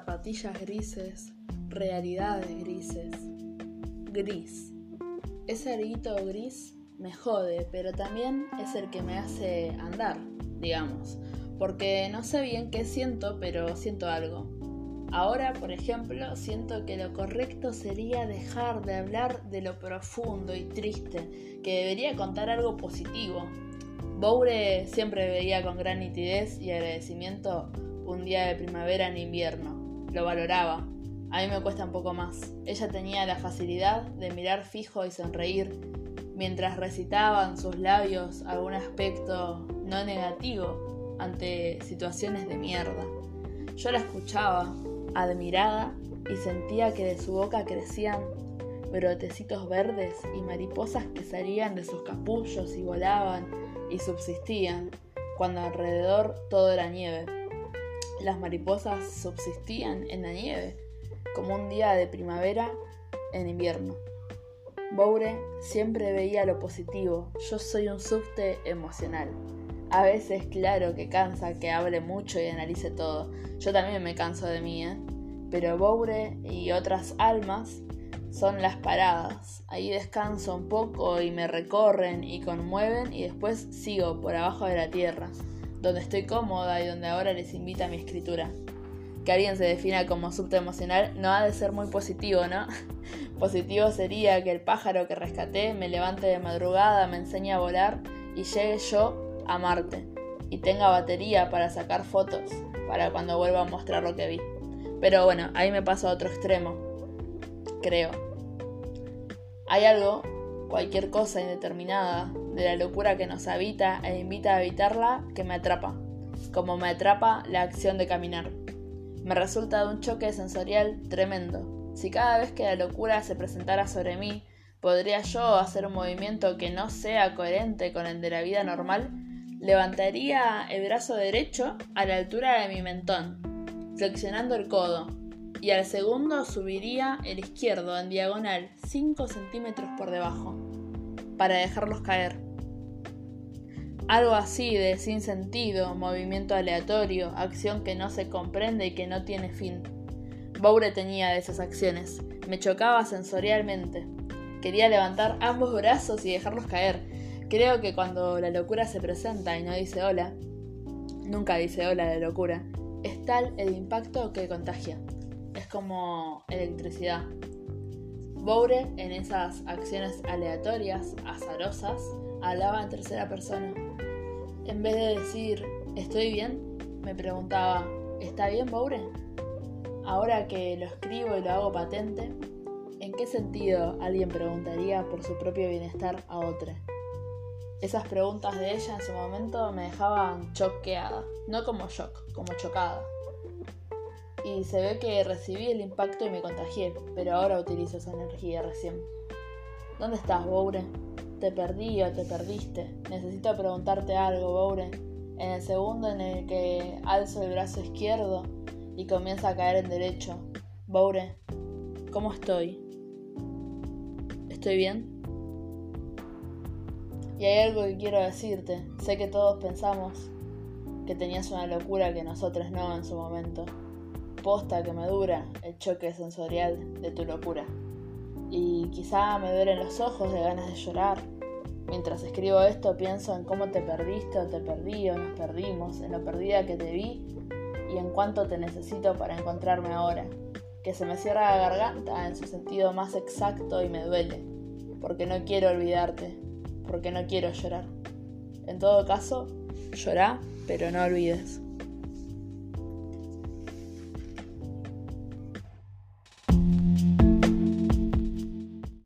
zapatillas grises, realidades grises. Gris. Ese arguito gris me jode, pero también es el que me hace andar, digamos, porque no sé bien qué siento, pero siento algo. Ahora, por ejemplo, siento que lo correcto sería dejar de hablar de lo profundo y triste, que debería contar algo positivo. Boure siempre veía con gran nitidez y agradecimiento un día de primavera en invierno. Lo valoraba. A mí me cuesta un poco más. Ella tenía la facilidad de mirar fijo y sonreír mientras recitaban sus labios algún aspecto no negativo ante situaciones de mierda. Yo la escuchaba, admirada, y sentía que de su boca crecían brotecitos verdes y mariposas que salían de sus capullos y volaban y subsistían, cuando alrededor todo era nieve. Las mariposas subsistían en la nieve, como un día de primavera en invierno. Boure siempre veía lo positivo, yo soy un subte emocional. A veces, claro que cansa que hable mucho y analice todo. Yo también me canso de mí, ¿eh? Pero Boure y otras almas son las paradas. Ahí descanso un poco y me recorren y conmueven y después sigo por abajo de la tierra donde estoy cómoda y donde ahora les invita a mi escritura. Que alguien se defina como subte emocional no ha de ser muy positivo, ¿no? positivo sería que el pájaro que rescaté me levante de madrugada, me enseñe a volar y llegue yo a Marte y tenga batería para sacar fotos para cuando vuelva a mostrar lo que vi. Pero bueno, ahí me paso a otro extremo, creo. Hay algo, cualquier cosa indeterminada, de la locura que nos habita e invita a evitarla que me atrapa, como me atrapa la acción de caminar. Me resulta de un choque sensorial tremendo. Si cada vez que la locura se presentara sobre mí, podría yo hacer un movimiento que no sea coherente con el de la vida normal, levantaría el brazo derecho a la altura de mi mentón, flexionando el codo, y al segundo subiría el izquierdo en diagonal 5 centímetros por debajo para dejarlos caer. Algo así de sin sentido, movimiento aleatorio, acción que no se comprende y que no tiene fin. Boure tenía de esas acciones. Me chocaba sensorialmente. Quería levantar ambos brazos y dejarlos caer. Creo que cuando la locura se presenta y no dice hola, nunca dice hola la locura, es tal el impacto que contagia. Es como electricidad. Boure, en esas acciones aleatorias, azarosas, hablaba en tercera persona. En vez de decir, ¿estoy bien? Me preguntaba, ¿está bien, Boure? Ahora que lo escribo y lo hago patente, ¿en qué sentido alguien preguntaría por su propio bienestar a otro? Esas preguntas de ella en su momento me dejaban choqueada, no como shock, como chocada y se ve que recibí el impacto y me contagié, pero ahora utilizo esa energía recién. ¿Dónde estás, Boure? ¿Te perdí o te perdiste? Necesito preguntarte algo, Boure. En el segundo en el que alzo el brazo izquierdo y comienza a caer en derecho. Boure, ¿cómo estoy? ¿Estoy bien? Y hay algo que quiero decirte. Sé que todos pensamos que tenías una locura que nosotros no en su momento posta que me dura el choque sensorial de tu locura. Y quizá me duelen los ojos de ganas de llorar. Mientras escribo esto pienso en cómo te perdiste o te perdí o nos perdimos, en lo perdida que te vi y en cuánto te necesito para encontrarme ahora. Que se me cierra la garganta en su sentido más exacto y me duele, porque no quiero olvidarte, porque no quiero llorar. En todo caso, llorá, pero no olvides.